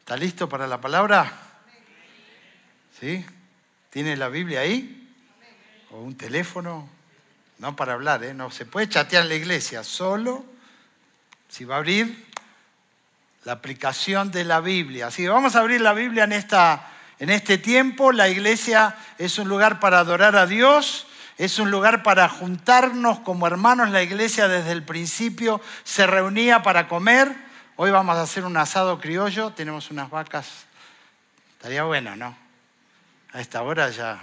¿está listo para la palabra? ¿Sí? ¿Tiene la Biblia ahí? ¿O un teléfono? No para hablar, ¿eh? No se puede chatear en la iglesia, solo si va a abrir la aplicación de la Biblia. Así vamos a abrir la Biblia en, esta, en este tiempo. La iglesia es un lugar para adorar a Dios, es un lugar para juntarnos como hermanos. La iglesia desde el principio se reunía para comer Hoy vamos a hacer un asado criollo, tenemos unas vacas. Estaría bueno, ¿no? A esta hora ya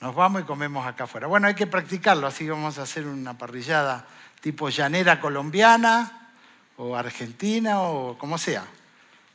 nos vamos y comemos acá afuera. Bueno, hay que practicarlo, así vamos a hacer una parrillada tipo llanera colombiana o argentina o como sea.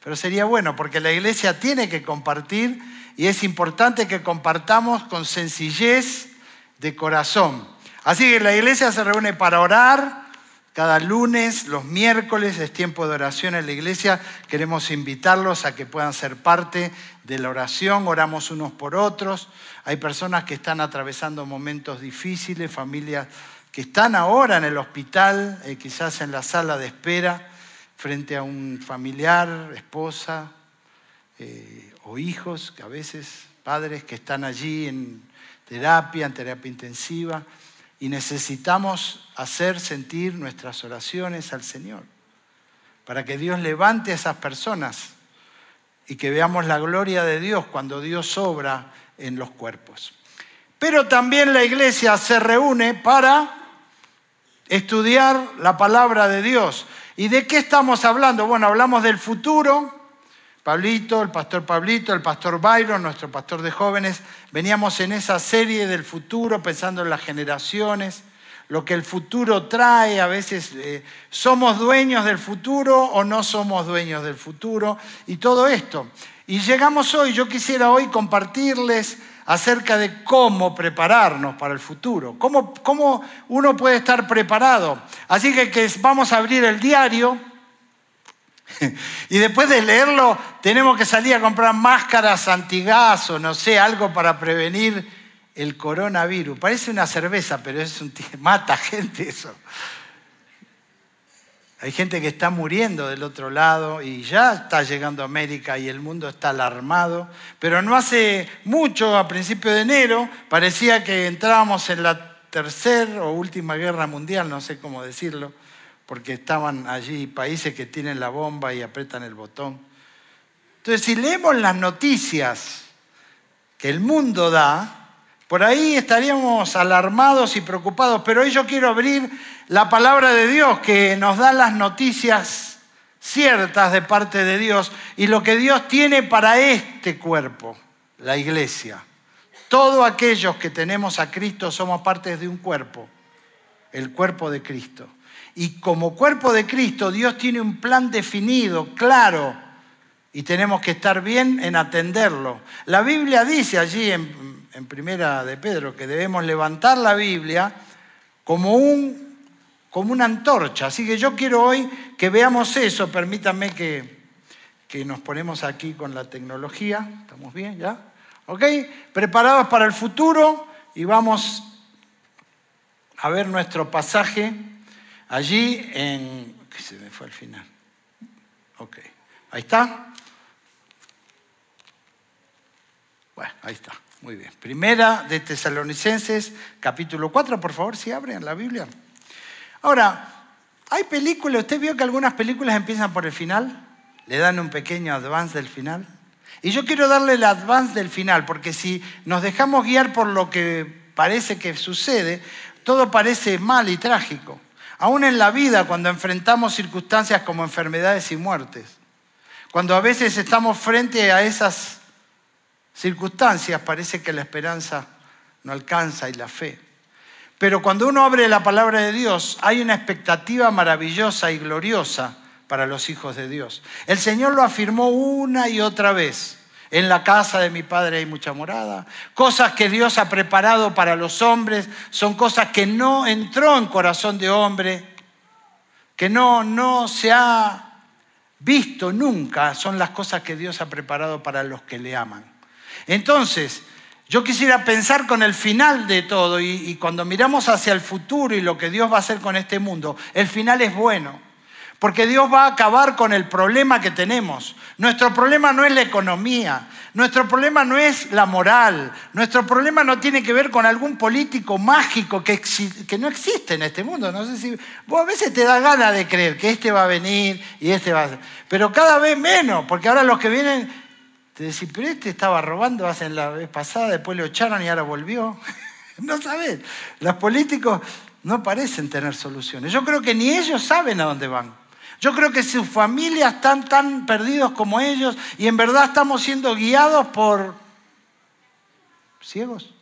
Pero sería bueno porque la iglesia tiene que compartir y es importante que compartamos con sencillez de corazón. Así que la iglesia se reúne para orar, cada lunes, los miércoles es tiempo de oración en la iglesia. Queremos invitarlos a que puedan ser parte de la oración. Oramos unos por otros. Hay personas que están atravesando momentos difíciles, familias que están ahora en el hospital, eh, quizás en la sala de espera, frente a un familiar, esposa eh, o hijos, que a veces padres que están allí en terapia, en terapia intensiva y necesitamos hacer sentir nuestras oraciones al Señor, para que Dios levante a esas personas y que veamos la gloria de Dios cuando Dios obra en los cuerpos. Pero también la iglesia se reúne para estudiar la palabra de Dios. ¿Y de qué estamos hablando? Bueno, hablamos del futuro, Pablito, el pastor Pablito, el pastor Byron, nuestro pastor de jóvenes, veníamos en esa serie del futuro pensando en las generaciones, lo que el futuro trae, a veces eh, somos dueños del futuro o no somos dueños del futuro y todo esto. Y llegamos hoy, yo quisiera hoy compartirles acerca de cómo prepararnos para el futuro, cómo, cómo uno puede estar preparado. Así que, que vamos a abrir el diario y después de leerlo, tenemos que salir a comprar máscaras antigas o no sé, algo para prevenir el coronavirus. Parece una cerveza, pero es un mata gente eso. Hay gente que está muriendo del otro lado y ya está llegando a América y el mundo está alarmado. Pero no hace mucho, a principios de enero, parecía que entrábamos en la tercera o última guerra mundial, no sé cómo decirlo porque estaban allí países que tienen la bomba y apretan el botón. Entonces, si leemos las noticias que el mundo da, por ahí estaríamos alarmados y preocupados, pero hoy yo quiero abrir la palabra de Dios que nos da las noticias ciertas de parte de Dios y lo que Dios tiene para este cuerpo, la iglesia. Todos aquellos que tenemos a Cristo somos parte de un cuerpo, el cuerpo de Cristo. Y como cuerpo de Cristo, Dios tiene un plan definido, claro, y tenemos que estar bien en atenderlo. La Biblia dice allí en, Primera de Pedro que debemos levantar la Biblia como, un, como una antorcha. Así que yo quiero hoy que veamos eso. Permítanme que, que nos ponemos aquí con la tecnología. ¿Estamos bien ya? ¿Ok? Preparados para el futuro y vamos a ver nuestro pasaje Allí en... ¿Qué se me fue al final? Ok, ahí está. Bueno, ahí está, muy bien. Primera de Tesalonicenses, capítulo 4, por favor, si abren la Biblia. Ahora, hay películas, usted vio que algunas películas empiezan por el final, le dan un pequeño advance del final. Y yo quiero darle el advance del final, porque si nos dejamos guiar por lo que parece que sucede, todo parece mal y trágico. Aún en la vida, cuando enfrentamos circunstancias como enfermedades y muertes, cuando a veces estamos frente a esas circunstancias, parece que la esperanza no alcanza y la fe. Pero cuando uno abre la palabra de Dios, hay una expectativa maravillosa y gloriosa para los hijos de Dios. El Señor lo afirmó una y otra vez. En la casa de mi Padre hay mucha morada. Cosas que Dios ha preparado para los hombres son cosas que no entró en corazón de hombre, que no, no se ha visto nunca. Son las cosas que Dios ha preparado para los que le aman. Entonces, yo quisiera pensar con el final de todo y, y cuando miramos hacia el futuro y lo que Dios va a hacer con este mundo, el final es bueno. Porque Dios va a acabar con el problema que tenemos. Nuestro problema no es la economía, nuestro problema no es la moral, nuestro problema no tiene que ver con algún político mágico que, no existe en este mundo. No sé si vos a veces te da ganas de creer que este va a venir y este va a... Pero cada vez menos, porque ahora los que vienen te decís, pero este estaba robando hace la vez pasada, después lo echaron y ahora volvió. no sabes, los políticos no parecen tener soluciones. Yo creo que ni ellos saben a dónde van. Yo creo que sus familias están tan perdidos como ellos y en verdad estamos siendo guiados por ciegos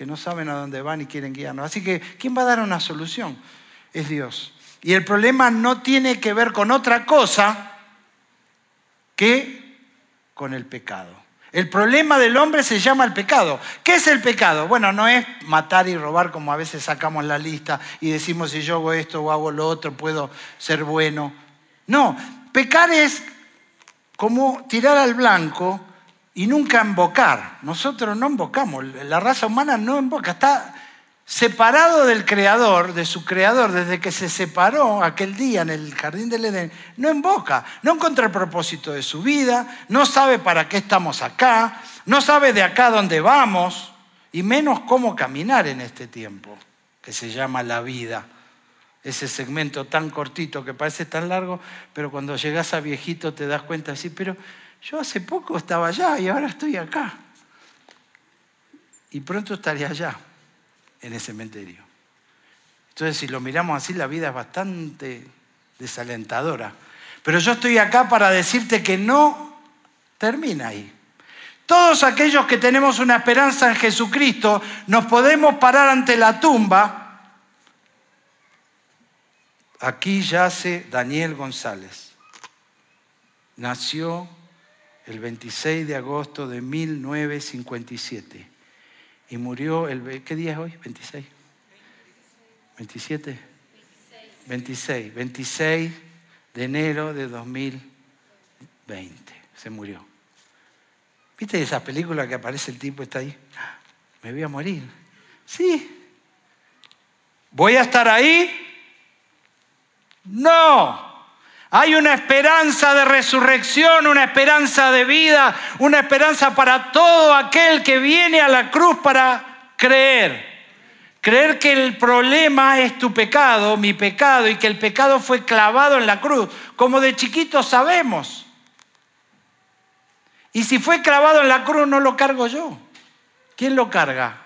que no saben a dónde van y quieren guiarnos. Así que, ¿quién va a dar una solución? Es Dios. Y el problema no tiene que ver con otra cosa que con el pecado. El problema del hombre se llama el pecado. ¿Qué es el pecado? Bueno, no es matar y robar como a veces sacamos la lista y decimos si yo hago esto o hago lo otro puedo ser bueno. No, pecar es como tirar al blanco y nunca invocar. Nosotros no invocamos, la raza humana no invoca, está separado del creador, de su creador, desde que se separó aquel día en el jardín del Edén, no invoca, no encuentra el propósito de su vida, no sabe para qué estamos acá, no sabe de acá dónde vamos y menos cómo caminar en este tiempo que se llama la vida. Ese segmento tan cortito que parece tan largo, pero cuando llegas a viejito te das cuenta así, pero yo hace poco estaba allá y ahora estoy acá. Y pronto estaré allá en ese cementerio. Entonces, si lo miramos así, la vida es bastante desalentadora. Pero yo estoy acá para decirte que no termina ahí. Todos aquellos que tenemos una esperanza en Jesucristo, nos podemos parar ante la tumba. Aquí yace Daniel González. Nació el 26 de agosto de 1957 y murió el... ¿Qué día es hoy? 26. 27. 26. 26 de enero de 2020. Se murió. ¿Viste esa película que aparece el tipo está ahí? Me voy a morir. Sí. ¿Voy a estar ahí? No. Hay una esperanza de resurrección, una esperanza de vida, una esperanza para todo aquel que viene a la cruz para creer. Creer que el problema es tu pecado, mi pecado, y que el pecado fue clavado en la cruz, como de chiquitos sabemos. Y si fue clavado en la cruz, no lo cargo yo. ¿Quién lo carga?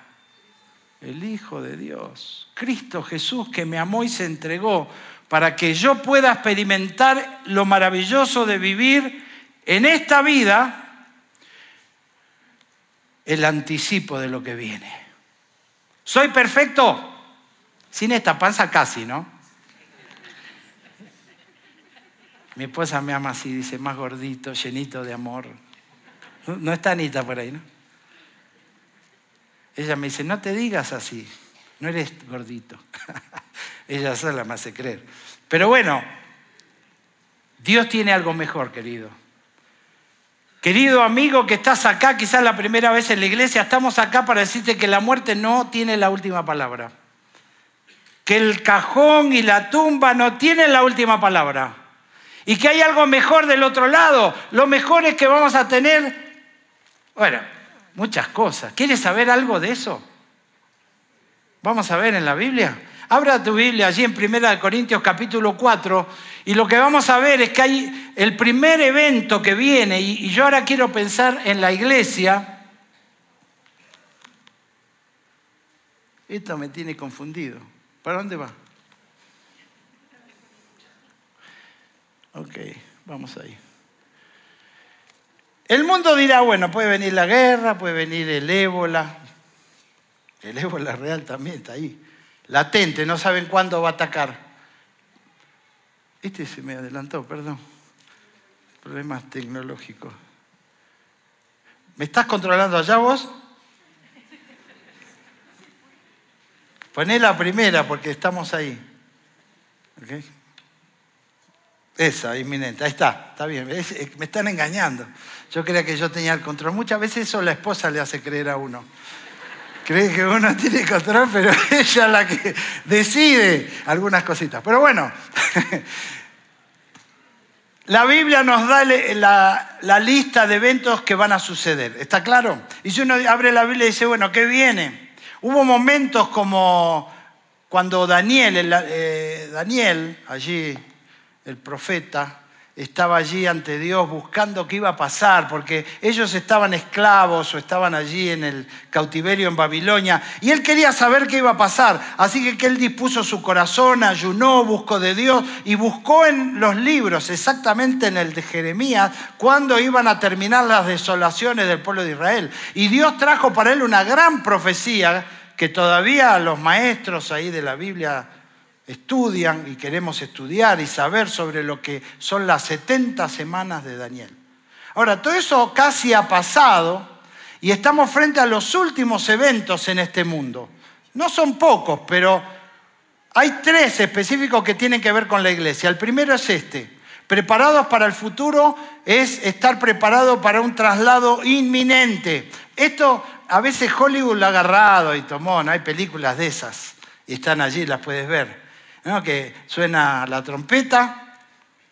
El Hijo de Dios, Cristo Jesús, que me amó y se entregó para que yo pueda experimentar lo maravilloso de vivir en esta vida el anticipo de lo que viene. ¿Soy perfecto? Sin esta panza casi, ¿no? Mi esposa me ama así, dice, más gordito, llenito de amor. No está Anita por ahí, ¿no? Ella me dice, no te digas así, no eres gordito. Ella sola me hace creer. Pero bueno, Dios tiene algo mejor, querido. Querido amigo que estás acá, quizás la primera vez en la iglesia, estamos acá para decirte que la muerte no tiene la última palabra. Que el cajón y la tumba no tienen la última palabra. Y que hay algo mejor del otro lado. Lo mejor es que vamos a tener, bueno, muchas cosas. ¿Quieres saber algo de eso? Vamos a ver en la Biblia. Abra tu Biblia allí en 1 Corintios capítulo 4 y lo que vamos a ver es que hay el primer evento que viene y, yo ahora quiero pensar en la iglesia. Esto me tiene confundido. ¿Para dónde va? Ok, vamos ahí. El mundo dirá, bueno, puede venir la guerra, puede venir el ébola. El ébola real también está ahí latente, no saben cuándo va a atacar. Este se me adelantó, perdón. Problemas tecnológicos. ¿Me estás controlando allá vos? Poné la primera porque estamos ahí. Esa, inminente. Ahí está, está bien. me están engañando. Yo creía que yo tenía el control. Muchas veces eso la esposa le hace creer a uno. Cree que uno tiene control, pero ella es la que decide algunas cositas. Pero bueno, la Biblia nos da la, la, lista de eventos que van a suceder. ¿Está claro? Y si uno abre la Biblia y dice, bueno, ¿qué viene? Hubo momentos como cuando Daniel, eh, Daniel, allí el profeta, estaba allí ante Dios buscando qué iba a pasar, porque ellos estaban esclavos o estaban allí en el cautiverio en Babilonia, y él quería saber qué iba a pasar. Así que, él dispuso su corazón, ayunó, buscó de Dios y buscó en los libros, exactamente en el de Jeremías, cuándo iban a terminar las desolaciones del pueblo de Israel. Y Dios trajo para él una gran profecía que todavía los maestros ahí de la Biblia estudian y queremos estudiar y saber sobre lo que son las 70 semanas de Daniel. Ahora, todo eso casi ha pasado y estamos frente a los últimos eventos en este mundo. No son pocos, pero hay tres específicos que tienen que ver con la iglesia. El primero es este. Preparados para el futuro es estar preparado para un traslado inminente. Esto a veces Hollywood lo ha agarrado y tomó, no hay películas de esas. Y están allí, las puedes ver que suena la trompeta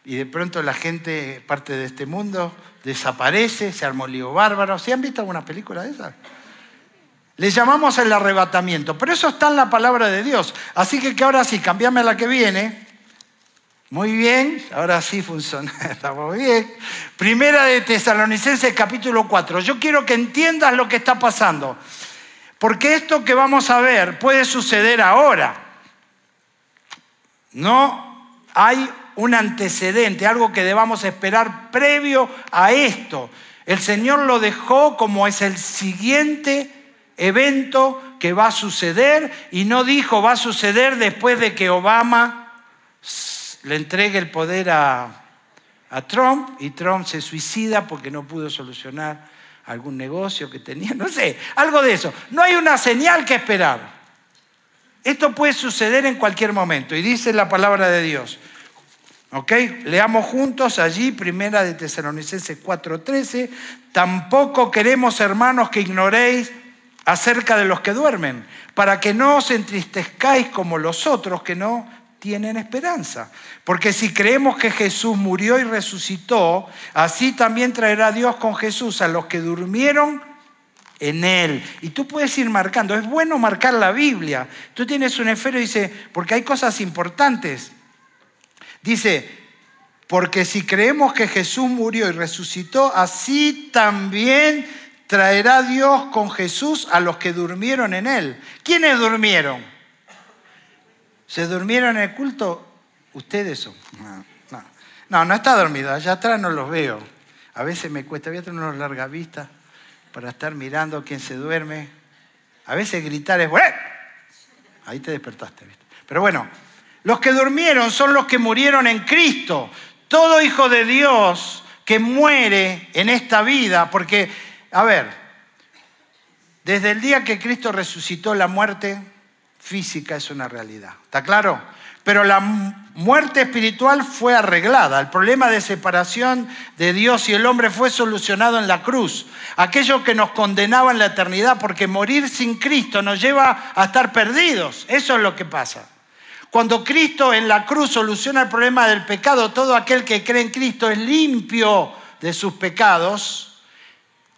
y de pronto la gente, parte de este mundo, desaparece, se armó lío bárbaro. ¿Se han visto alguna película de esas? Le llamamos el arrebatamiento, pero eso está en la palabra de Dios. Así que, que ahora sí, cambiame a la que viene. Muy bien, ahora sí funciona, estamos bien. Primera de Tesalonicenses capítulo 4. Yo quiero que entiendas lo que está pasando, porque esto que vamos a ver puede suceder ahora. No hay un antecedente, algo que debamos esperar previo a esto. El Señor lo dejó como es el siguiente evento que va a suceder y no dijo va a suceder después de que Obama le entregue el poder a, Trump y Trump se suicida porque no pudo solucionar algún negocio que tenía, no sé, algo de eso. No hay una señal que esperar. Esto puede suceder en cualquier momento y dice la palabra de Dios. ¿Ok? Leamos juntos allí, primera de Tesalonicenses 4:13. Tampoco queremos, hermanos, que ignoréis acerca de los que duermen, para que no os entristezcáis como los otros que no tienen esperanza. Porque si creemos que Jesús murió y resucitó, así también traerá Dios con Jesús a los que durmieron en Él. Y tú puedes ir marcando. Es bueno marcar la Biblia. Tú tienes un esfero y dice, porque hay cosas importantes. Dice, porque si creemos que Jesús murió y resucitó, así también traerá Dios con Jesús a los que durmieron en Él. ¿Quiénes durmieron? ¿Se durmieron en el culto? Ustedes son. No, no, no, está dormido. Allá atrás no los veo. A veces me cuesta, voy a tener unos larga vista para estar mirando quién se duerme. A veces gritar es, bueno, ahí te despertaste. ¿viste? Pero bueno, los que durmieron son los que murieron en Cristo. Todo hijo de Dios que muere en esta vida, porque, a ver, desde el día que Cristo resucitó la muerte física es una realidad. ¿Está claro? Pero la muerte espiritual fue arreglada. El problema de separación de Dios y el hombre fue solucionado en la cruz. Aquello que nos condenaba en la eternidad, porque morir sin Cristo nos lleva a estar perdidos. Eso es lo que pasa. Cuando Cristo en la cruz soluciona el problema del pecado, todo aquel que cree en Cristo es limpio de sus pecados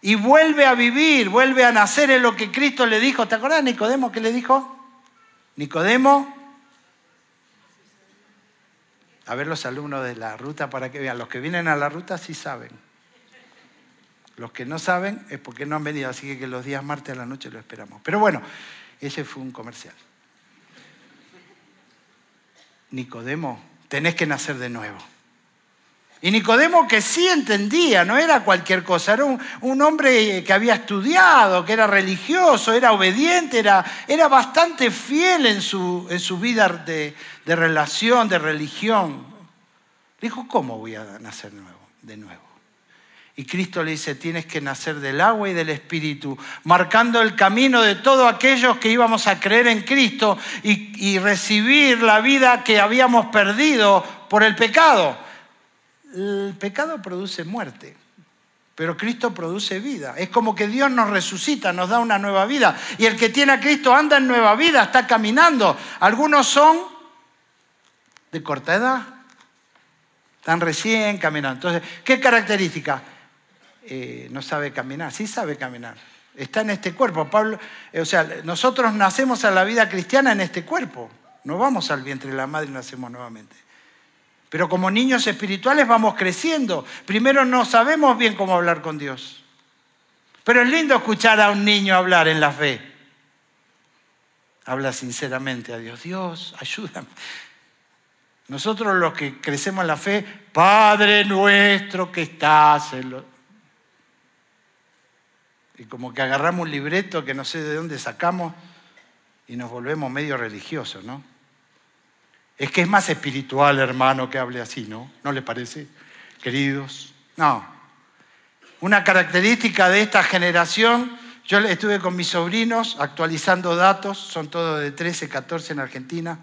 y vuelve a vivir, vuelve a nacer en lo que Cristo le dijo. ¿Te acuerdas, Nicodemo que le dijo? Nicodemo, a ver los alumnos de la ruta para que vean. Los que vienen a la ruta sí saben. Los que no saben es porque no han venido, así que los días martes a la noche lo esperamos. Pero bueno, ese fue un comercial. Nicodemo, tenés que nacer de nuevo. Y Nicodemo que sí entendía, no era cualquier cosa, era un, hombre que había estudiado, que era religioso, era obediente, era, era bastante fiel en su, en su vida de, de, relación, de religión. Dijo, ¿cómo voy a nacer nuevo, de nuevo? Y Cristo le dice, tienes que nacer del agua y del Espíritu, marcando el camino de todos aquellos que íbamos a creer en Cristo y, y recibir la vida que habíamos perdido por el pecado el pecado produce muerte. pero Cristo produce vida. Es como que Dios nos resucita, nos da una nueva vida. Y el que tiene a Cristo anda en nueva vida, está caminando. Algunos son de corta edad, están recién caminando. Entonces, ¿qué característica? Eh, no sabe caminar, sí sabe caminar. Está en este cuerpo. Pablo, eh, o sea, nosotros nacemos a la vida cristiana en este cuerpo. No vamos al vientre de la madre y nacemos nuevamente. Pero como niños espirituales vamos creciendo. Primero no sabemos bien cómo hablar con Dios. Pero es lindo escuchar a un niño hablar en la fe. Habla sinceramente a Dios. Dios, ayúdame. Nosotros los que crecemos en la fe, Padre nuestro que estás en los... Y como que agarramos un libreto que no sé de dónde sacamos y nos volvemos medio religiosos, ¿no? Es que es más espiritual, hermano, que hable así, ¿no? ¿No le parece, queridos? No. Una característica de esta generación, yo estuve con mis sobrinos actualizando datos, son todos de 13, 14 en Argentina,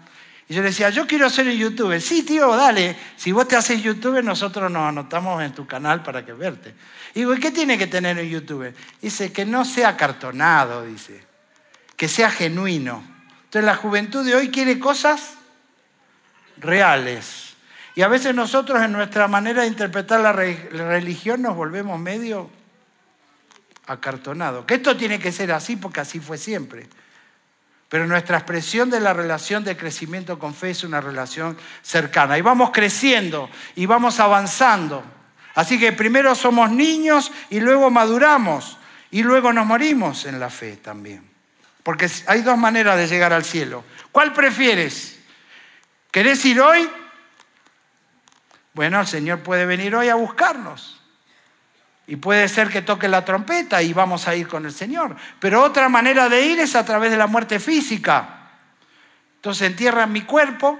y yo le decía, yo quiero ser un youtuber. Sí, tío, dale. Si vos te haces youtuber, nosotros nos anotamos en tu canal para que verte. Y digo, ¿y qué tiene que tener un youtuber? Dice, que no sea cartonado, dice. Que sea genuino. Entonces la juventud de hoy quiere cosas reales. Y a veces nosotros en nuestra manera de interpretar la religión nos volvemos medio acartonados. Que esto tiene que ser así porque así fue siempre. Pero nuestra expresión de la relación de crecimiento con fe es una relación cercana. Y vamos creciendo y vamos avanzando. Así que primero somos niños y luego maduramos y luego nos morimos en la fe también. Porque hay dos maneras de llegar al cielo. ¿Cuál prefieres? ¿Querés ir hoy? Bueno, el Señor puede venir hoy a buscarnos. Y puede ser que toque la trompeta y vamos a ir con el Señor. Pero otra manera de ir es a través de la muerte física. Entonces entierran mi cuerpo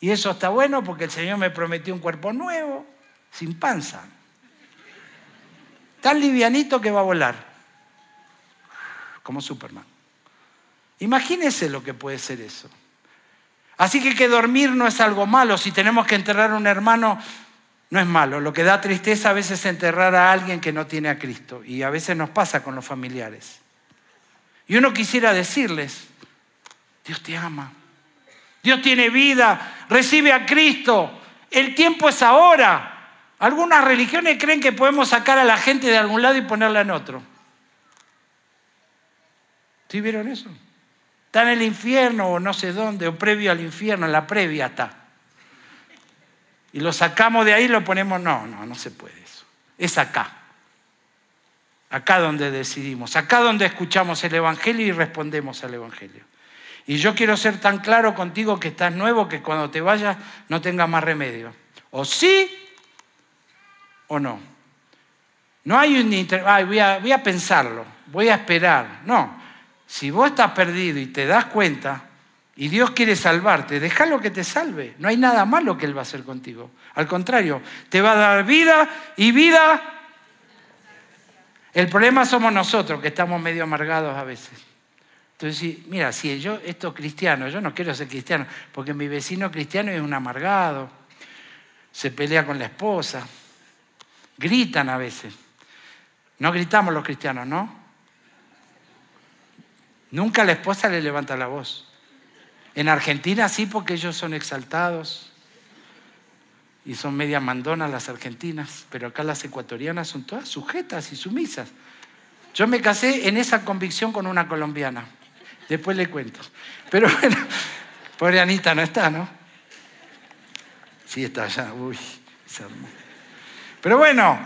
y eso está bueno porque el Señor me prometió un cuerpo nuevo, sin panza. Tan livianito que va a volar, como Superman. Imagínese lo que puede ser eso. Así que que dormir no es algo malo. Si tenemos que enterrar a un hermano, no es malo. Lo que da tristeza a veces es enterrar a alguien que no tiene a Cristo. Y a veces nos pasa con los familiares. Y uno quisiera decirles, Dios te ama. Dios tiene vida. Recibe a Cristo. El tiempo es ahora. Algunas religiones creen que podemos sacar a la gente de algún lado y ponerla en otro. ¿Sí vieron eso? Está en el infierno o no sé dónde, o previo al infierno, en la previa está. Y lo sacamos de ahí y lo ponemos, no, no, no se puede eso. Es acá. Acá donde decidimos, acá donde escuchamos el Evangelio y respondemos al Evangelio. Y yo quiero ser tan claro contigo que estás nuevo que cuando te vayas no tengas más remedio. O sí o no. No hay un... Ay, voy, a, voy a pensarlo, voy a esperar. No, si vos estás perdido y te das cuenta y Dios quiere salvarte, déjalo que te salve. No hay nada malo que Él va a hacer contigo. Al contrario, te va a dar vida y vida. El problema somos nosotros que estamos medio amargados a veces. Entonces, mira, si yo, esto cristiano, yo no quiero ser cristiano, porque mi vecino cristiano es un amargado, se pelea con la esposa, gritan a veces. No gritamos los cristianos, ¿no? Nunca la esposa le levanta la voz. En Argentina sí, porque ellos son exaltados y son media mandonas las argentinas, pero acá las ecuatorianas son todas sujetas y sumisas. Yo me casé en esa convicción con una colombiana. Después le cuento. Pero bueno, pobre Anita no está, ¿no? Sí está allá. Uy, pero bueno,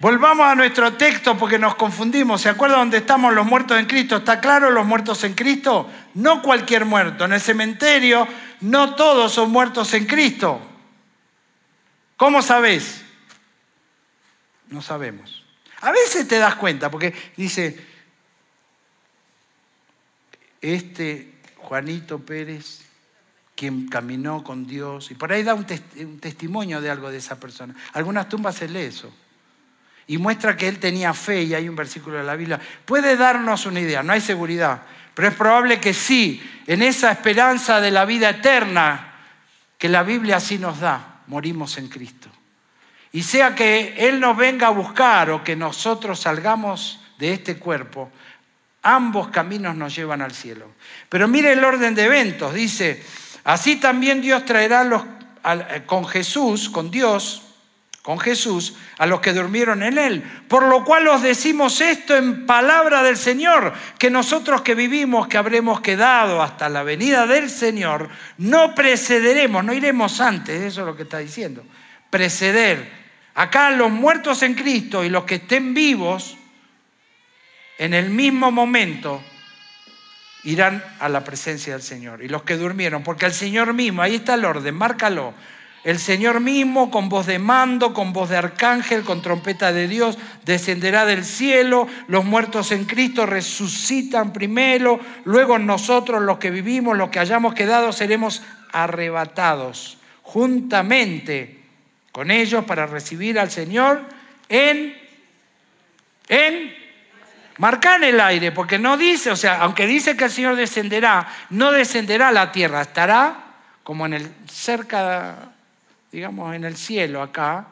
Volvamos a nuestro texto porque nos confundimos. ¿Se acuerdan dónde estamos los muertos en Cristo? ¿Está claro los muertos en Cristo? No cualquier muerto. En el cementerio no todos son muertos en Cristo. ¿Cómo sabes? No sabemos. A veces te das cuenta porque dice, este Juanito Pérez, quien caminó con Dios, y por ahí da un, un testimonio de algo de esa persona. Algunas tumbas se lee eso y muestra que él tenía fe, y hay un versículo de la Biblia, puede darnos una idea, no hay seguridad, pero es probable que sí, en esa esperanza de la vida eterna que la Biblia así nos da, morimos en Cristo. Y sea que Él nos venga a buscar o que nosotros salgamos de este cuerpo, ambos caminos nos llevan al cielo. Pero mire el orden de eventos, dice, así también Dios traerá los, con Jesús, con Dios, con Jesús, a los que durmieron en Él. Por lo cual os decimos esto en palabra del Señor, que nosotros que vivimos, que habremos quedado hasta la venida del Señor, no precederemos, no iremos antes, eso es lo que está diciendo, preceder. Acá los muertos en Cristo y los que estén vivos, en el mismo momento, irán a la presencia del Señor. Y los que durmieron, porque el Señor mismo, ahí está el orden, márcalo. El Señor mismo, con voz de mando, con voz de arcángel, con trompeta de Dios, descenderá del cielo. Los muertos en Cristo resucitan primero. Luego nosotros, los que vivimos, los que hayamos quedado, seremos arrebatados juntamente con ellos para recibir al Señor en, en, marca en el aire, porque no dice, o sea, aunque dice que el Señor descenderá, no descenderá a la tierra, estará como en el cerca digamos, en el cielo acá,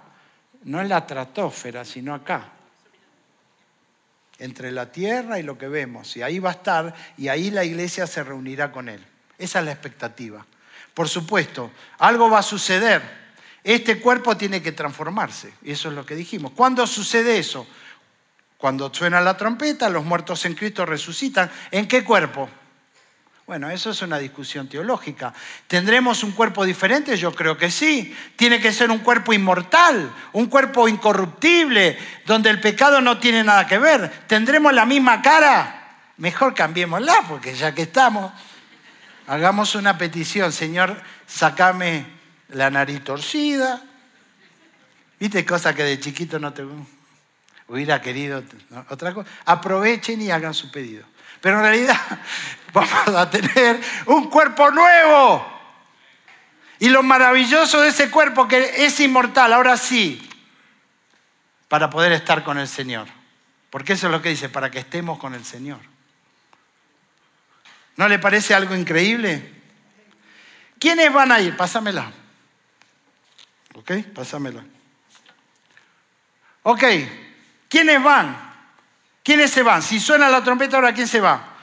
no en la estratosfera, sino acá. Entre la tierra y lo que vemos. Y ahí va a estar y ahí la iglesia se reunirá con él. Esa es la expectativa. Por supuesto, algo va a suceder. Este cuerpo tiene que transformarse. Y eso es lo que dijimos. ¿Cuándo sucede eso? Cuando suena la trompeta, los muertos en Cristo resucitan. ¿En qué cuerpo? Bueno, eso es una discusión teológica. ¿Tendremos un cuerpo diferente? Yo creo que sí. Tiene que ser un cuerpo inmortal, un cuerpo incorruptible, donde el pecado no tiene nada que ver. ¿Tendremos la misma cara? Mejor cambiémosla, porque ya que estamos, hagamos una petición. Señor, sacame la nariz torcida. ¿Viste cosas que de chiquito no te hubiera querido? Otra cosa. Aprovechen y hagan su pedido. Pero en realidad vamos a tener un cuerpo nuevo. Y lo maravilloso de ese cuerpo que es inmortal, ahora sí, para poder estar con el Señor. Porque eso es lo que dice, para que estemos con el Señor. ¿No le parece algo increíble? ¿Quiénes van a ir? Pásamela. ¿Ok? Pásamela. Ok. ¿Quiénes van? ¿Quiénes se van? Si suena la trompeta, ahora ¿quién se va?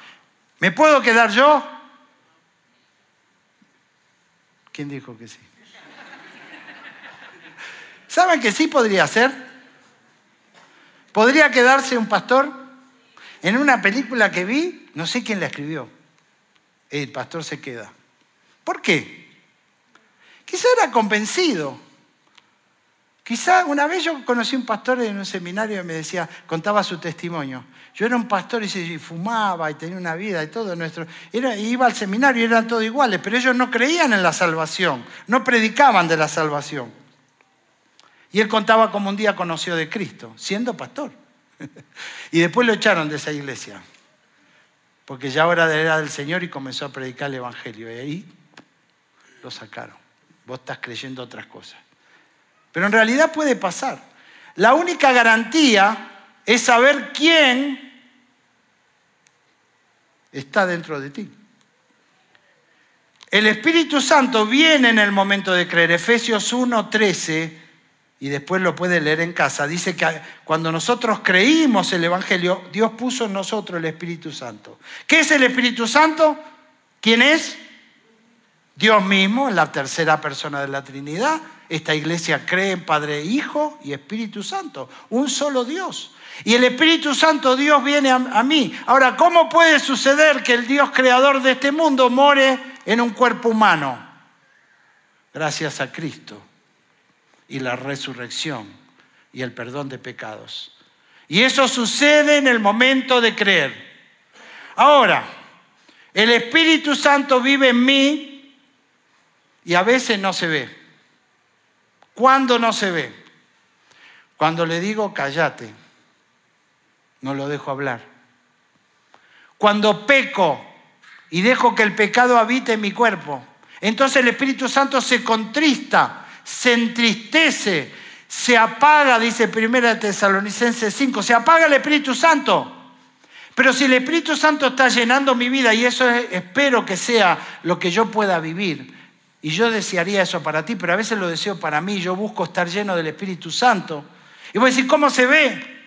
¿Me puedo quedar yo? ¿Quién dijo que sí? ¿Saben que sí podría ser? ¿Podría quedarse un pastor? En una película que vi, no sé quién la escribió, el pastor se queda. ¿Por qué? Quizá era convencido Quizá una vez yo conocí un pastor en un seminario y me decía, contaba su testimonio. Yo era un pastor y, fumaba y tenía una vida y todo nuestro. iba al seminario y eran todos iguales, pero ellos no creían en la salvación, no predicaban de la salvación. Y él contaba cómo un día conoció de Cristo, siendo pastor. y después lo echaron de esa iglesia, porque ya de era del Señor y comenzó a predicar el Evangelio. Y ahí lo sacaron. Vos estás creyendo otras cosas. Pero en realidad puede pasar. La única garantía es saber quién está dentro de ti. El Espíritu Santo viene en el momento de creer. Efesios 1, 13, y después lo puede leer en casa, dice que cuando nosotros creímos el Evangelio, Dios puso en nosotros el Espíritu Santo. ¿Qué es el Espíritu Santo? ¿Quién es? Dios mismo, la tercera persona de la Trinidad. Esta iglesia cree en Padre, Hijo y Espíritu Santo, un solo Dios. Y el Espíritu Santo Dios viene a, mí. Ahora, ¿cómo puede suceder que el Dios creador de este mundo more en un cuerpo humano? Gracias a Cristo y la resurrección y el perdón de pecados. Y eso sucede en el momento de creer. Ahora, el Espíritu Santo vive en mí y a veces no se ve. ¿Cuándo no se ve? Cuando le digo cállate, no lo dejo hablar. Cuando peco y dejo que el pecado habite en mi cuerpo, entonces el Espíritu Santo se contrista, se entristece, se apaga, dice 1 Tesalonicenses 5, se apaga el Espíritu Santo. Pero si el Espíritu Santo está llenando mi vida, y eso espero que sea lo que yo pueda vivir, Y yo desearía eso para ti, pero a veces lo deseo para mí. Yo busco estar lleno del Espíritu Santo. Y voy a decir, ¿cómo se ve?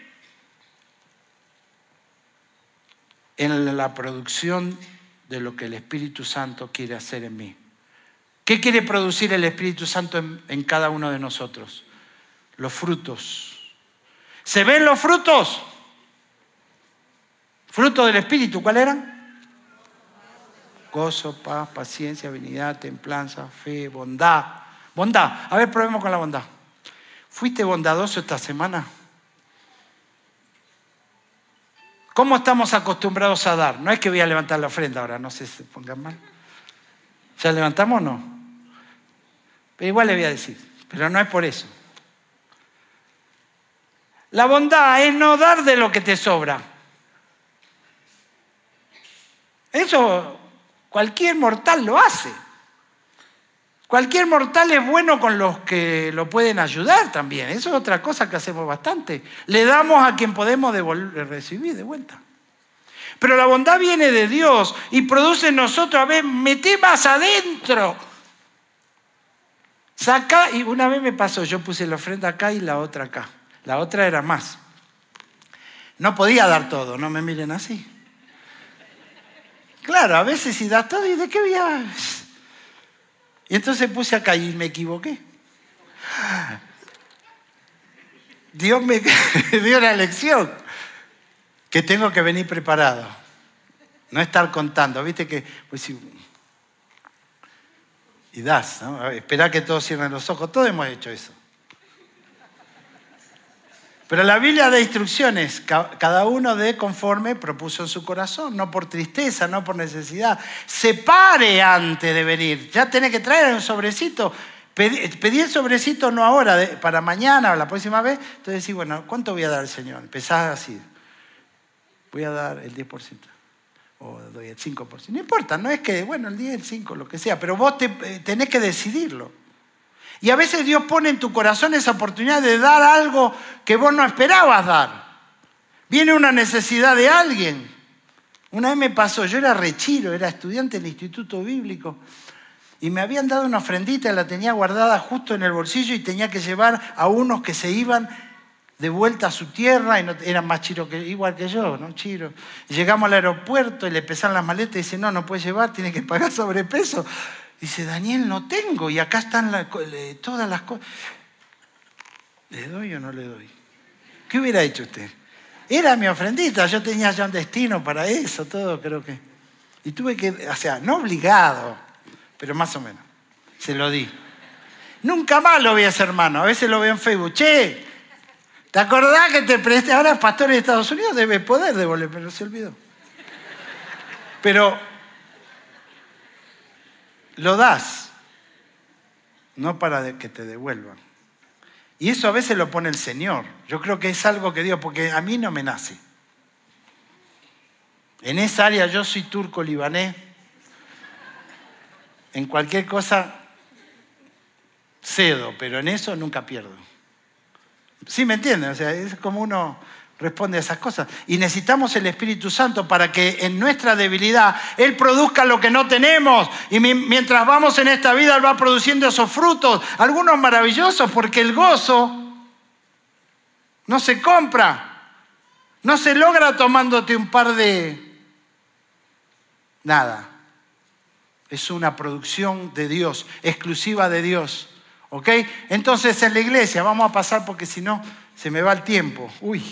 En la producción de lo que el Espíritu Santo quiere hacer en mí. ¿Qué quiere producir el Espíritu Santo en, cada uno de nosotros? Los frutos. ¿Se ven los frutos? Fruto del Espíritu, ¿cuál eran? Gozo, paz, paciencia, benignidad, templanza, fe, bondad. Bondad. A ver, probemos con la bondad. ¿Fuiste bondadoso esta semana? ¿Cómo estamos acostumbrados a dar? No es que voy a levantar la ofrenda ahora, no sé si se pongan mal. ¿Ya levantamos o no? Pero igual le voy a decir, pero no es por eso. La bondad es no dar de lo que te sobra. Eso cualquier mortal lo hace. Cualquier mortal es bueno con los que lo pueden ayudar también. Eso es otra cosa que hacemos bastante. Le damos a quien podemos recibir de vuelta. Pero la bondad viene de Dios y produce en nosotros, a ver, mete más adentro. Saca, y una vez me pasó, yo puse la ofrenda acá y la otra acá. La otra era más. No podía dar todo, no me miren así. Claro, a veces si das todo, ¿y de qué voy? Y entonces puse acá y me equivoqué. Dios me dio la lección que tengo que venir preparado. No estar contando, viste que, pues y das, ¿no? Esperar que todos cierren los ojos, todos hemos hecho eso. Pero la Biblia da instrucciones, cada uno de conforme propuso en su corazón, no por tristeza, no por necesidad. Separe antes de venir, ya tiene que traer un sobrecito. Pedí el sobrecito no ahora, para mañana o la próxima vez. Entonces decís, bueno, ¿cuánto voy a dar al Señor? Empezás así, voy a dar el 10% o doy el 5%. No importa, no es que, bueno, el 10, el 5, lo que sea, pero vos eh, tenés que decidirlo. Y a veces Dios pone en tu corazón esa oportunidad de dar algo que vos no esperabas dar. Viene una necesidad de alguien. Una vez me pasó, yo era rechiro, era estudiante del Instituto Bíblico, y me habían dado una ofrendita, la tenía guardada justo en el bolsillo y tenía que llevar a unos que se iban de vuelta a su tierra, y no, eran más chiros que, igual que yo, ¿no? Chiro. llegamos al aeropuerto y le pesan las maletas y dice, no, no puede llevar, tiene que pagar sobrepeso. Dice, Daniel, no tengo y acá están todas las cosas. ¿Le doy o no le doy? ¿Qué hubiera hecho usted? Era mi ofrendita, yo tenía ya un destino para eso, todo creo que. Y tuve que, o sea, no obligado, pero más o menos. Se lo di. Nunca más lo vi a ese hermano. A veces lo veo en Facebook. Che, ¿te acordás que te presté? Ahora es pastor de Estados Unidos, debe poder devolver, pero se olvidó. Pero lo das, no para que te devuelvan. Y eso a veces lo pone el Señor. Yo creo que es algo que Dios, porque a mí no me nace. En esa área yo soy turco libanés. En cualquier cosa cedo, pero en eso nunca pierdo. ¿Sí me entienden? O sea, es como uno responde a esas cosas. Y necesitamos el Espíritu Santo para que en nuestra debilidad Él produzca lo que no tenemos. Y mientras vamos en esta vida, Él va produciendo esos frutos, algunos maravillosos, porque el gozo no se compra, no se logra tomándote un par de... Nada. Es una producción de Dios, exclusiva de Dios. ¿Ok? Entonces en la iglesia, vamos a pasar porque si no se me va el tiempo. Uy,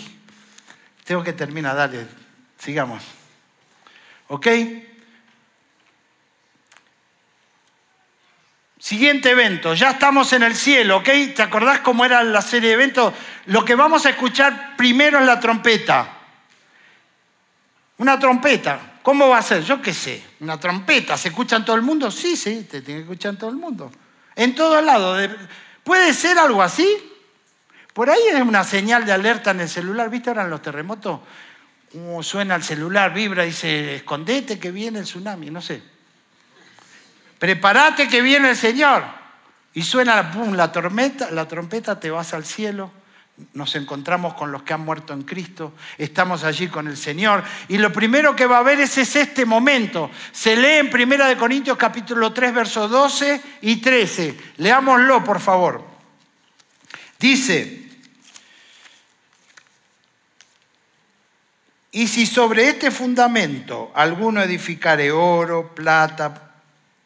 tengo que terminar, dale, sigamos. ¿Ok? Siguiente evento, ya estamos en el cielo, ¿ok? ¿Te acordás cómo era la serie de eventos? Lo que vamos a escuchar primero es la trompeta. Una trompeta, ¿cómo va a ser? Yo qué sé, una trompeta, ¿se escucha en todo el mundo? Sí, sí, te tiene que escuchar en todo el mundo. En todos lados. ¿Puede ser algo así? Por ahí es una señal de alerta en el celular. ¿Viste ahora en los terremotos? Como suena el celular, vibra, dice, escondete que viene el tsunami, no sé. Prepárate que viene el Señor. Y suena pum, la, tormenta, la trompeta, te vas al cielo, nos encontramos con los que han muerto en Cristo, estamos allí con el Señor. Y lo primero que va a haber es, este momento. Se lee en 1 Corintios capítulo 3, versos 12 y 13. Leámoslo, por favor. Dice, y si sobre este fundamento alguno edificare oro, plata,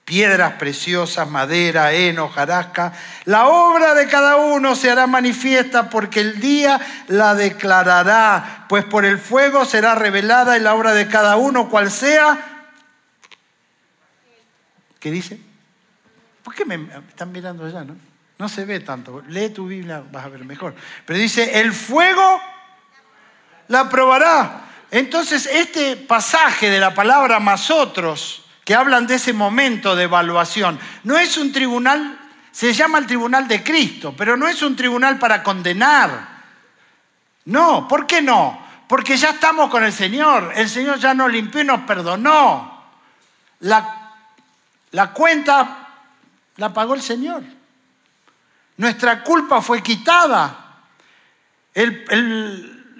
piedras preciosas, madera, heno, jarasca. La obra de cada uno se hará manifiesta porque el día la declarará, pues por el fuego será revelada y la obra de cada uno, cual sea. ¿Qué dice? ¿Por qué me están mirando allá, no? No se ve tanto. Lee tu Biblia, vas a ver mejor. Pero dice, el fuego la probará. Entonces, este pasaje de la palabra más otros que hablan de ese momento de evaluación. No es un tribunal, se llama el tribunal de Cristo, pero no es un tribunal para condenar. No, ¿por qué no? Porque ya estamos con el Señor. El Señor ya nos limpió y nos perdonó. La, la cuenta la pagó el Señor. Nuestra culpa fue quitada.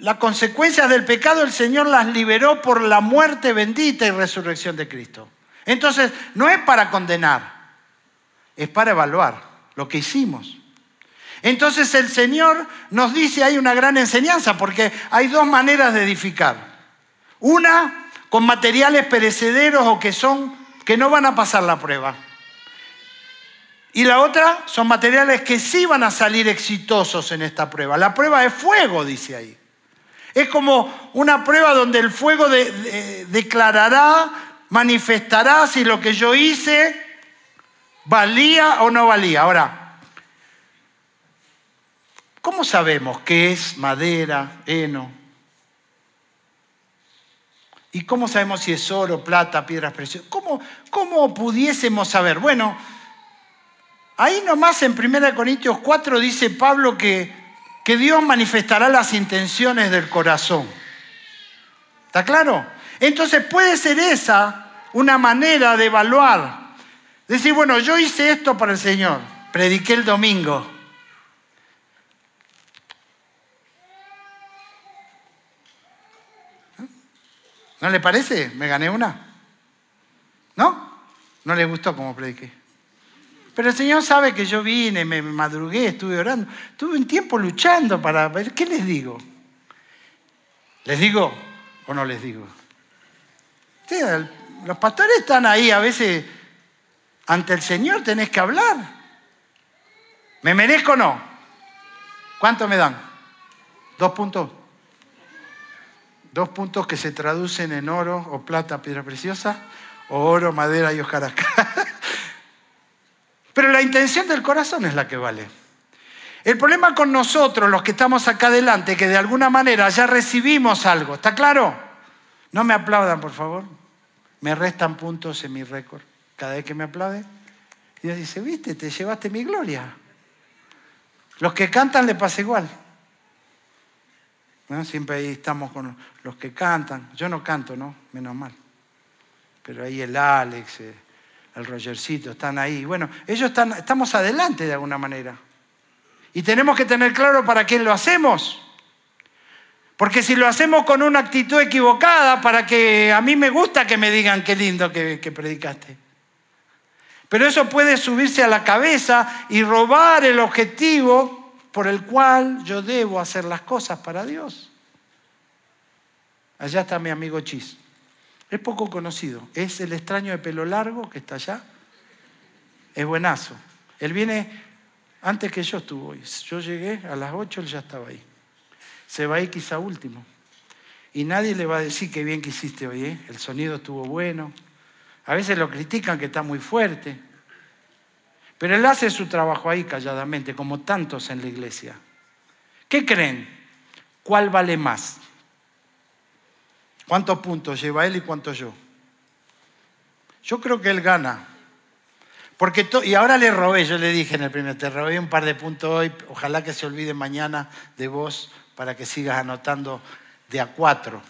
Las consecuencias del pecado el Señor las liberó por la muerte bendita y resurrección de Cristo. Entonces, no es para condenar, es para evaluar lo que hicimos. Entonces el Señor nos dice, hay una gran enseñanza, porque hay dos maneras de edificar. Una, con materiales perecederos o que son, que no van a pasar la prueba. Y la otra son materiales que sí van a salir exitosos en esta prueba. La prueba es fuego, dice ahí. Es como una prueba donde el fuego declarará manifestará si lo que yo hice valía o no valía. Ahora, ¿cómo sabemos qué es madera, heno? ¿Y cómo sabemos si es oro, plata, piedras preciosas? ¿Cómo, cómo pudiésemos saber? Bueno, ahí nomás en 1 Corintios 4 dice Pablo que, que Dios manifestará las intenciones del corazón. ¿Está claro? Entonces puede ser esa una manera de evaluar. Decir, bueno, yo hice esto para el Señor, prediqué el domingo. ¿No le parece? ¿Me gané una? ¿No? No le gustó como prediqué. Pero el Señor sabe que yo vine, me madrugué, estuve orando. Tuve un tiempo luchando para ver qué les digo. ¿Les digo o no les digo? los pastores están ahí a veces ante el Señor, tenés que hablar. ¿Me merezco o no? ¿Cuánto me dan? Dos puntos. Dos puntos que se traducen en oro o plata, piedra preciosa, o oro, madera y hojarasca. Pero la intención del corazón es la que vale. El problema con nosotros, los que estamos acá adelante, que de alguna manera ya recibimos algo, ¿está claro? No me aplaudan, por favor me restan puntos en mi récord. Cada vez que me aplaude, Dios dice, viste, te llevaste mi gloria. Los que cantan le pasa igual. Siempre ahí estamos con los que cantan. Yo no canto, ¿no? Menos mal. Pero ahí el Alex, eh, el Rogercito, están ahí. Bueno, ellos están, estamos adelante de alguna manera. Y tenemos que tener claro para quién lo hacemos. Porque si lo hacemos con una actitud equivocada, para que a mí me gusta que me digan qué lindo que, predicaste. Pero eso puede subirse a la cabeza y robar el objetivo por el cual yo debo hacer las cosas para Dios. Allá está mi amigo Chis. Es poco conocido. Es el extraño de pelo largo que está allá. Es buenazo. Él viene antes que yo estuvo. Yo llegué a las 8, él ya estaba ahí se va a ir quizá último. Y nadie le va a decir qué bien que hiciste hoy, ¿eh? el sonido estuvo bueno. A veces lo critican que está muy fuerte. Pero él hace su trabajo ahí calladamente, como tantos en la iglesia. ¿Qué creen? ¿Cuál vale más? ¿Cuántos puntos lleva él y cuántos yo? Yo creo que él gana. Porque y ahora le robé, yo le dije en el primer, te robé un par de puntos hoy, ojalá que se olvide mañana de vos para que sigas anotando de a cuatro.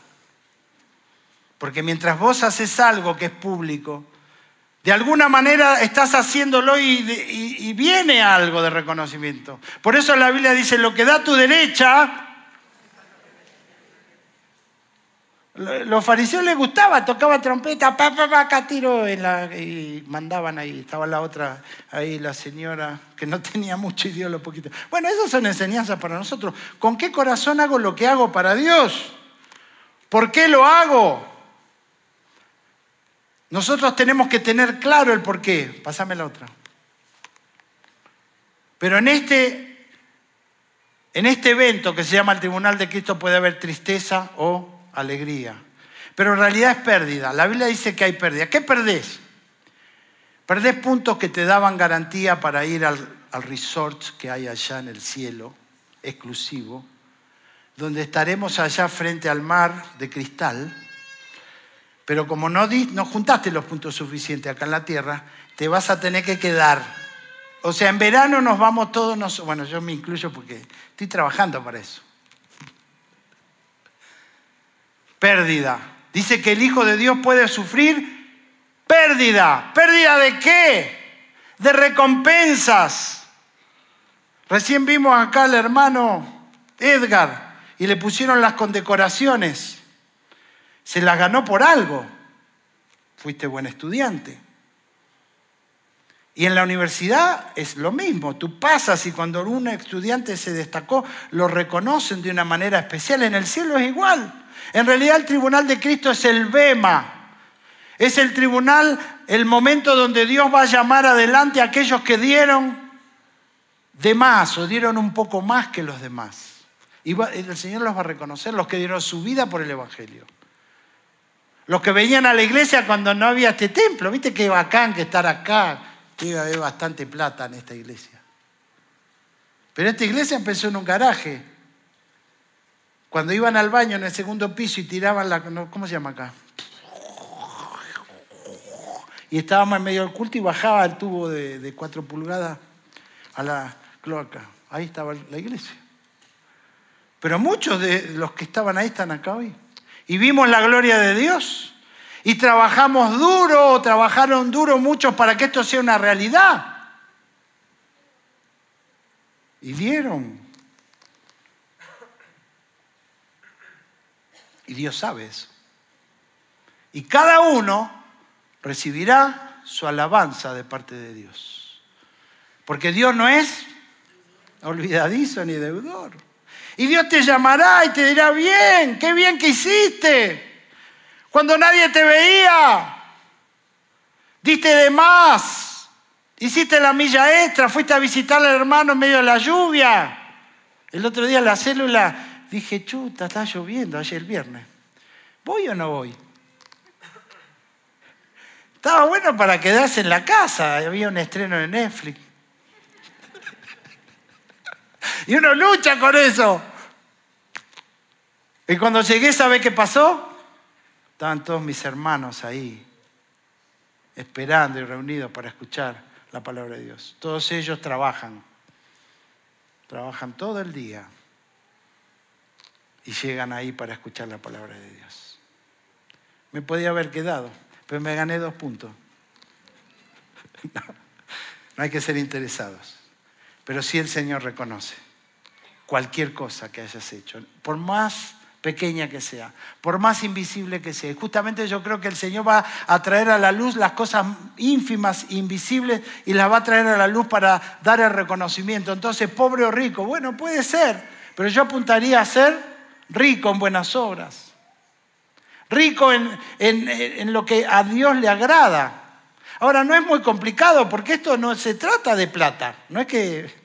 Porque mientras vos haces algo que es público, De alguna manera estás haciéndolo y, viene algo de reconocimiento. Por eso la Biblia dice, lo que da tu derecha, los fariseos les gustaba, tocaba trompeta, pa, pa, pa, acá tiro y mandaban ahí, estaba la otra, ahí la señora, que no tenía mucho y dio lo poquito. Bueno, esas son enseñanzas para nosotros. ¿Con qué corazón hago lo que hago para Dios? ¿Por qué lo hago? Nosotros tenemos que tener claro el por qué. Pásame la otra. Pero en este, en este evento que se llama el Tribunal de Cristo puede haber tristeza o alegría. Pero en realidad es pérdida. La Biblia dice que hay pérdida. ¿Qué perdés? Perdés puntos que te daban garantía para ir al, resort que hay allá en el cielo, exclusivo, donde estaremos allá frente al mar de cristal pero como no, no juntaste los puntos suficientes acá en la tierra, te vas a tener que quedar. O sea, en verano nos vamos todos, bueno, yo me incluyo porque estoy trabajando para eso. Pérdida. Dice que el Hijo de Dios puede sufrir pérdida. ¿Pérdida de qué? De recompensas. Recién vimos acá al hermano Edgar y le pusieron las condecoraciones. Se las ganó por algo. Fuiste buen estudiante. Y en la universidad es lo mismo. Tú pasas y cuando un estudiante se destacó, lo reconocen de una manera especial. En el cielo es igual. En realidad el tribunal de Cristo es el Bema. Es el tribunal, el momento donde Dios va a llamar adelante a aquellos que dieron de más o dieron un poco más que los demás. Y el Señor los va a reconocer, los que dieron su vida por el Evangelio. Los que venían a la iglesia cuando no había este templo. ¿Viste qué bacán que estar acá? Que iba a haber bastante plata en esta iglesia. Pero esta iglesia empezó en un garaje. Cuando iban al baño en el segundo piso y tiraban la... ¿Cómo se llama acá? Y estábamos en medio del culto y bajaba el tubo de, cuatro pulgadas a la cloaca. Ahí estaba la iglesia. Pero muchos de los que estaban ahí están acá hoy y vimos la gloria de Dios. Y trabajamos duro, trabajaron duro muchos para que esto sea una realidad. Y dieron. Y Dios sabe eso. Y cada uno recibirá su alabanza de parte de Dios. Porque Dios no es olvidadizo ni deudor. Y Dios te llamará y te dirá, bien, qué bien que hiciste. Cuando nadie te veía, diste de más, hiciste la milla extra, fuiste a visitar al hermano en medio de la lluvia. El otro día la célula dije, chuta, está lloviendo ayer el viernes. ¿Voy o no voy? Estaba bueno para quedarse en la casa, había un estreno de Netflix. Y uno lucha con eso. Y cuando llegué, ¿sabe qué pasó? Estaban todos mis hermanos ahí, esperando y reunidos para escuchar la palabra de Dios. Todos ellos trabajan, trabajan todo el día y llegan ahí para escuchar la palabra de Dios. Me podía haber quedado, pero me gané dos puntos. No, no hay que ser interesados, pero sí el Señor reconoce cualquier cosa que hayas hecho, por más pequeña que sea, por más invisible que sea. Justamente yo creo que el Señor va a traer a la luz las cosas ínfimas, invisibles, y las va a traer a la luz para dar el reconocimiento. Entonces, pobre o rico, bueno, puede ser, pero yo apuntaría a ser rico en buenas obras, rico en, en lo que a Dios le agrada. Ahora, no es muy complicado porque esto no se trata de plata, no es que...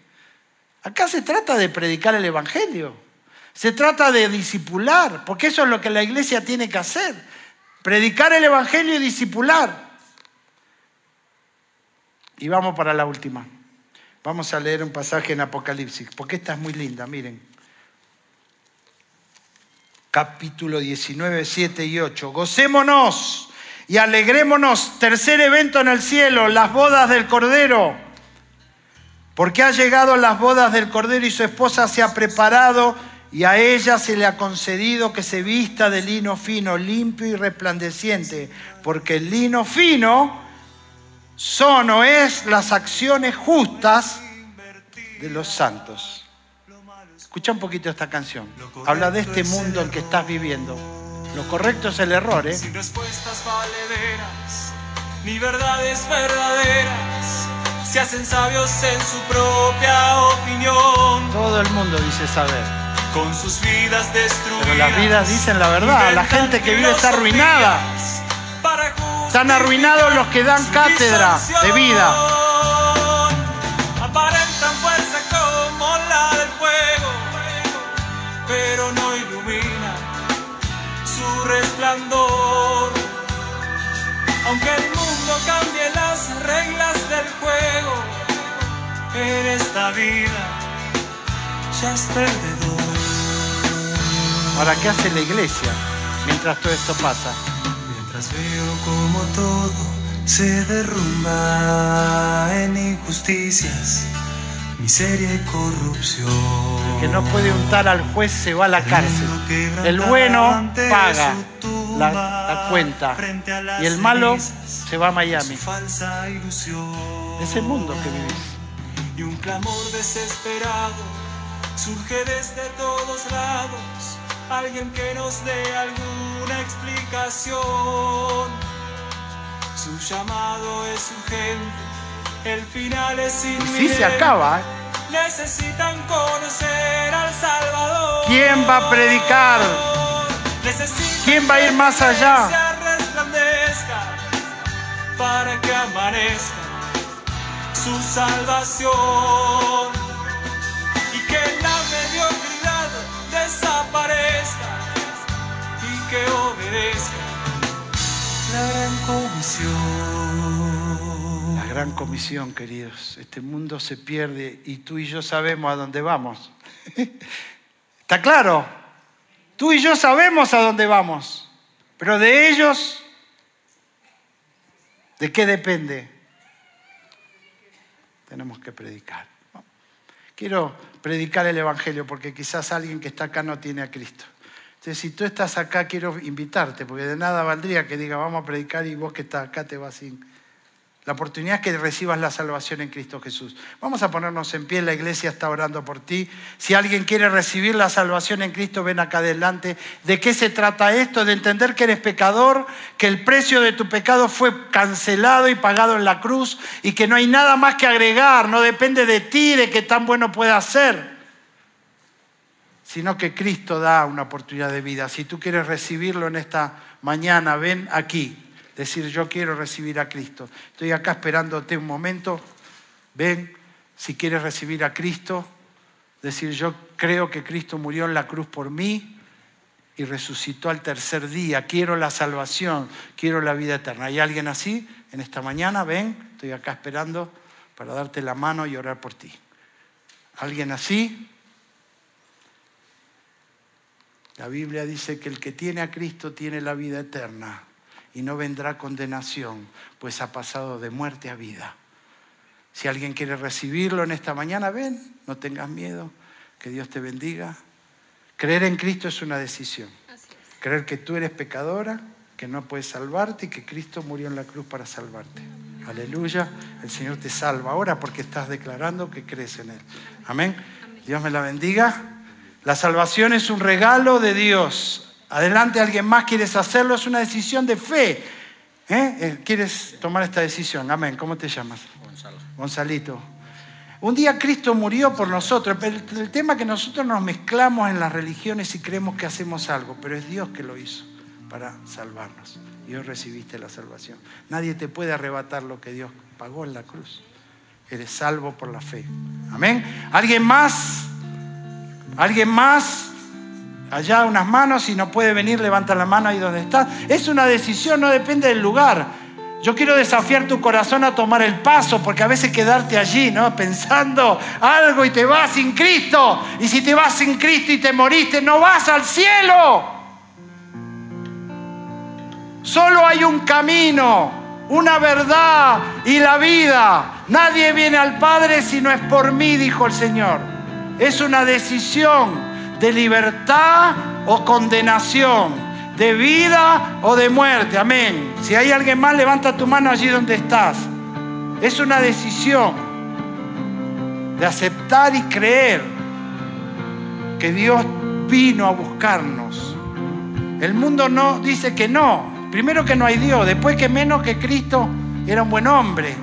Acá se trata de predicar el Evangelio. Se trata de disipular, porque eso es lo que la iglesia tiene que hacer. Predicar el Evangelio y disipular. Y vamos para la última. Vamos a leer un pasaje en Apocalipsis, porque esta es muy linda, miren. Capítulo 19, 7 y 8. Gocémonos y alegrémonos. Tercer evento en el cielo, las bodas del Cordero. Porque ha llegado las bodas del Cordero y su esposa se ha preparado y a ella se le ha concedido que se vista de lino fino, limpio y resplandeciente, porque el lino fino son o es las acciones justas de los santos. Escucha un poquito esta canción. Habla de este mundo en que estás viviendo. Lo correcto es el error, ¿eh? Sin respuestas valederas, ni verdades verdaderas, se hacen sabios en su propia opinión. Todo el mundo dice saber. Con sus vidas destruidas. Pero las vidas dicen la verdad. La gente que vive está arruinada. Están arruinados los que dan cátedra de vida. Pero no ilumina su resplandor. Aunque el mundo cambie las reglas del juego, en esta vida ya es perdedor. Ahora, ¿qué hace la iglesia mientras todo esto pasa? Mientras veo como todo se derrumba en injusticias, miseria y corrupción. Que no puede untar al juez se va a la cárcel. El bueno paga la, la cuenta y el malo se va a Miami. Es el mundo que vivís. Y un clamor desesperado surge desde todos lados. Alguien que nos dé alguna explicación. Su llamado es urgente, el final es Y inminente. sí se acaba. ¿eh? Necesitan conocer al Salvador. ¿Quién va a predicar? ¿Quién va a ir más allá? para que amanezca su salvación y que la mediocridad desaparezca y que obedezca la gran comisión. Gran comisión, queridos. Este mundo se pierde y tú y yo sabemos a dónde vamos. ¿Está claro? Tú y yo sabemos a dónde vamos. Pero de ellos, ¿de qué depende? Tenemos que predicar. Quiero predicar el Evangelio porque quizás alguien que está acá no tiene a Cristo. Entonces, si tú estás acá, quiero invitarte, porque de nada valdría que diga, vamos a predicar y vos que estás acá te vas sin... La oportunidad es que recibas la salvación en Cristo Jesús. Vamos a ponernos en pie, la iglesia está orando por ti. Si alguien quiere recibir la salvación en Cristo, ven acá adelante. ¿De qué se trata esto? De entender que eres pecador, que el precio de tu pecado fue cancelado y pagado en la cruz y que no hay nada más que agregar, no depende de ti, de qué tan bueno puedas ser sino que Cristo da una oportunidad de vida. Si tú quieres recibirlo en esta mañana, ven aquí, decir yo quiero recibir a Cristo. Estoy acá esperándote un momento, ven, si quieres recibir a Cristo, decir yo creo que Cristo murió en la cruz por mí y resucitó al tercer día, quiero la salvación, quiero la vida eterna. ¿Hay alguien así en esta mañana? Ven, estoy acá esperando para darte la mano y orar por ti. ¿Alguien así? La Biblia dice que el que tiene a Cristo tiene la vida eterna y no vendrá condenación, pues ha pasado de muerte a vida. Si alguien quiere recibirlo en esta mañana, ven, no tengas miedo, que Dios te bendiga. Creer en Cristo es una decisión. Creer que tú eres pecadora, que no puedes salvarte y que Cristo murió en la cruz para salvarte. Aleluya, el Señor te salva ahora porque estás declarando que crees en Él. Amén. Dios me la bendiga. La salvación es un regalo de Dios. Adelante, alguien más quieres hacerlo, es una decisión de fe. ¿Eh? Eh, ¿Quieres tomar esta decisión? Amén. ¿Cómo te llamas? Gonzalo. Gonzalito. Un día Cristo murió por nosotros. pero El, el tema es que nosotros nos mezclamos en las religiones y creemos que hacemos algo, pero es Dios que lo hizo para salvarnos. Y hoy recibiste la salvación. Nadie te puede arrebatar lo que Dios pagó en la cruz. Eres salvo por la fe. Amén. ¿Alguien más? ¿Alguien más? Allá unas manos, si no puede venir, levanta la mano ahí donde está. Es una decisión, no depende del lugar. Yo quiero desafiar tu corazón a tomar el paso, porque a veces quedarte allí, ¿no? Pensando algo y te vas sin Cristo. Y si te vas sin Cristo y te moriste, no vas al cielo. Solo hay un camino, una verdad y la vida. Nadie viene al Padre si no es por mí, dijo el Señor. Es una decisión de libertad o condenación, de vida o de muerte. Amén. Si hay alguien más, levanta tu mano allí donde estás. Es una decisión de aceptar y creer que Dios vino a buscarnos. El mundo no dice que no. Primero que no hay Dios, después que menos que Cristo era un buen hombre.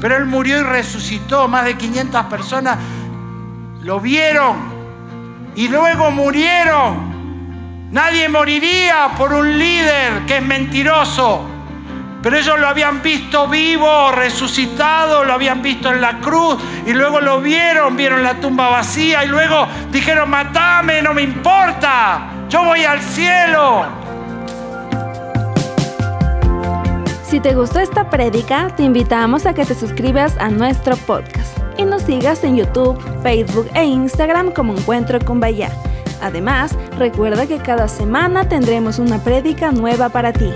Pero Él murió y resucitó. Más de 500 personas lo vieron y luego murieron. Nadie moriría por un líder que es mentiroso. Pero ellos lo habían visto vivo, resucitado, lo habían visto en la cruz y luego lo vieron, vieron la tumba vacía y luego dijeron, matame, no me importa, yo voy al cielo. Si te gustó esta prédica, te invitamos a que te suscribas a nuestro podcast y nos sigas en YouTube, Facebook e Instagram como Encuentro con Bahía. Además, recuerda que cada semana tendremos una prédica nueva para ti.